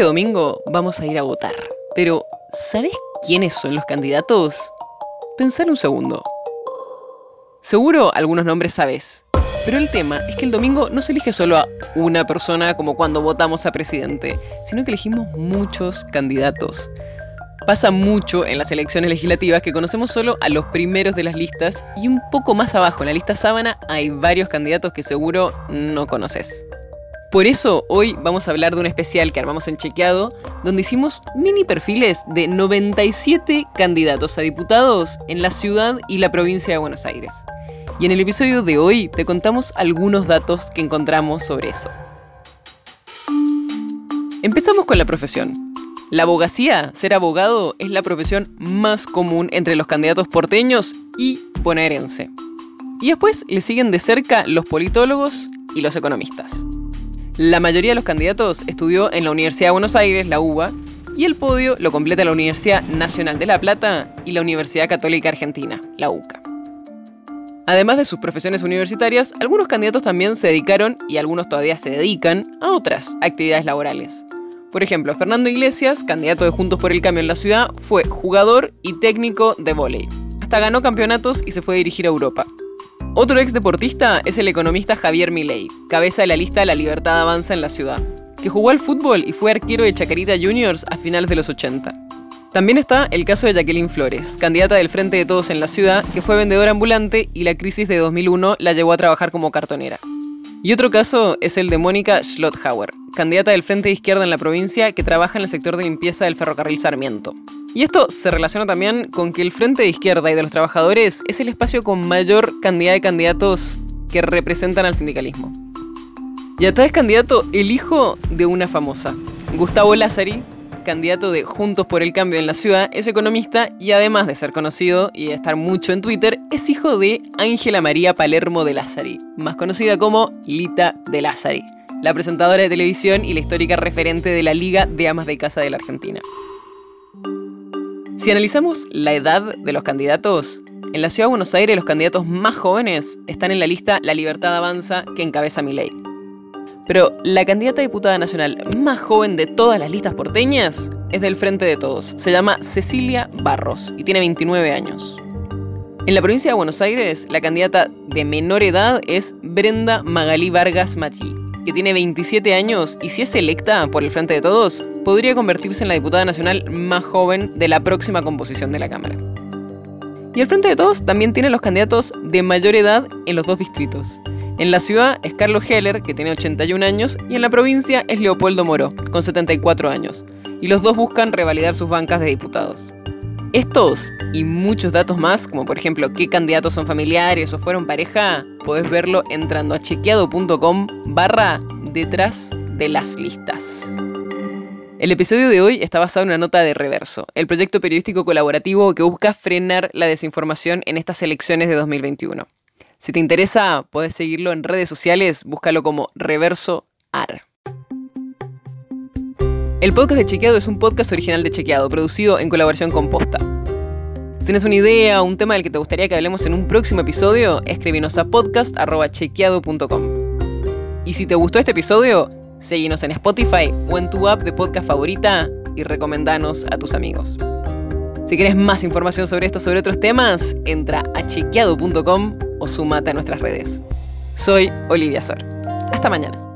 Este domingo vamos a ir a votar, pero ¿sabes quiénes son los candidatos? Pensar un segundo. Seguro algunos nombres sabes, pero el tema es que el domingo no se elige solo a una persona como cuando votamos a presidente, sino que elegimos muchos candidatos. Pasa mucho en las elecciones legislativas que conocemos solo a los primeros de las listas y un poco más abajo en la lista sábana hay varios candidatos que seguro no conoces. Por eso hoy vamos a hablar de un especial que armamos en Chequeado, donde hicimos mini perfiles de 97 candidatos a diputados en la ciudad y la provincia de Buenos Aires. Y en el episodio de hoy te contamos algunos datos que encontramos sobre eso. Empezamos con la profesión. La abogacía, ser abogado, es la profesión más común entre los candidatos porteños y bonaerense. Y después le siguen de cerca los politólogos y los economistas. La mayoría de los candidatos estudió en la Universidad de Buenos Aires, la UBA, y el podio lo completa la Universidad Nacional de La Plata y la Universidad Católica Argentina, la UCA. Además de sus profesiones universitarias, algunos candidatos también se dedicaron, y algunos todavía se dedican, a otras actividades laborales. Por ejemplo, Fernando Iglesias, candidato de Juntos por el Cambio en la ciudad, fue jugador y técnico de vóley. Hasta ganó campeonatos y se fue a dirigir a Europa. Otro ex deportista es el economista Javier Milei, cabeza de la lista La Libertad Avanza en la ciudad, que jugó al fútbol y fue arquero de Chacarita Juniors a finales de los 80. También está el caso de Jacqueline Flores, candidata del Frente de Todos en la ciudad, que fue vendedora ambulante y la crisis de 2001 la llevó a trabajar como cartonera. Y otro caso es el de Mónica Schlotthauer, candidata del Frente de Izquierda en la provincia que trabaja en el sector de limpieza del ferrocarril Sarmiento. Y esto se relaciona también con que el Frente de Izquierda y de los Trabajadores es el espacio con mayor cantidad de candidatos que representan al sindicalismo. Y acá es candidato el hijo de una famosa. Gustavo Lázari, candidato de Juntos por el Cambio en la ciudad, es economista y además de ser conocido y de estar mucho en Twitter, es hijo de Ángela María Palermo de Lázari, más conocida como Lita de Lázari, la presentadora de televisión y la histórica referente de la Liga de Amas de Casa de la Argentina. Si analizamos la edad de los candidatos, en la ciudad de Buenos Aires los candidatos más jóvenes están en la lista La Libertad Avanza que encabeza mi ley. Pero la candidata diputada nacional más joven de todas las listas porteñas es del Frente de Todos. Se llama Cecilia Barros y tiene 29 años. En la provincia de Buenos Aires, la candidata de menor edad es Brenda Magalí Vargas Machi, que tiene 27 años y si es electa por el Frente de Todos, podría convertirse en la diputada nacional más joven de la próxima composición de la Cámara. Y el Frente de Todos también tiene los candidatos de mayor edad en los dos distritos. En la ciudad es Carlos Heller, que tiene 81 años, y en la provincia es Leopoldo Moro, con 74 años. Y los dos buscan revalidar sus bancas de diputados. Estos y muchos datos más, como por ejemplo qué candidatos son familiares o fueron pareja, podés verlo entrando a chequeado.com barra detrás de las listas. El episodio de hoy está basado en una nota de Reverso, el proyecto periodístico colaborativo que busca frenar la desinformación en estas elecciones de 2021. Si te interesa, puedes seguirlo en redes sociales, búscalo como Reverso AR. El podcast de Chequeado es un podcast original de Chequeado, producido en colaboración con Posta. Si tienes una idea o un tema del que te gustaría que hablemos en un próximo episodio, escríbenos a podcast.chequeado.com. Y si te gustó este episodio, Seguinos en Spotify o en tu app de podcast favorita y recomendanos a tus amigos. Si quieres más información sobre esto o sobre otros temas, entra a chequeado.com o sumate a nuestras redes. Soy Olivia Sor. Hasta mañana.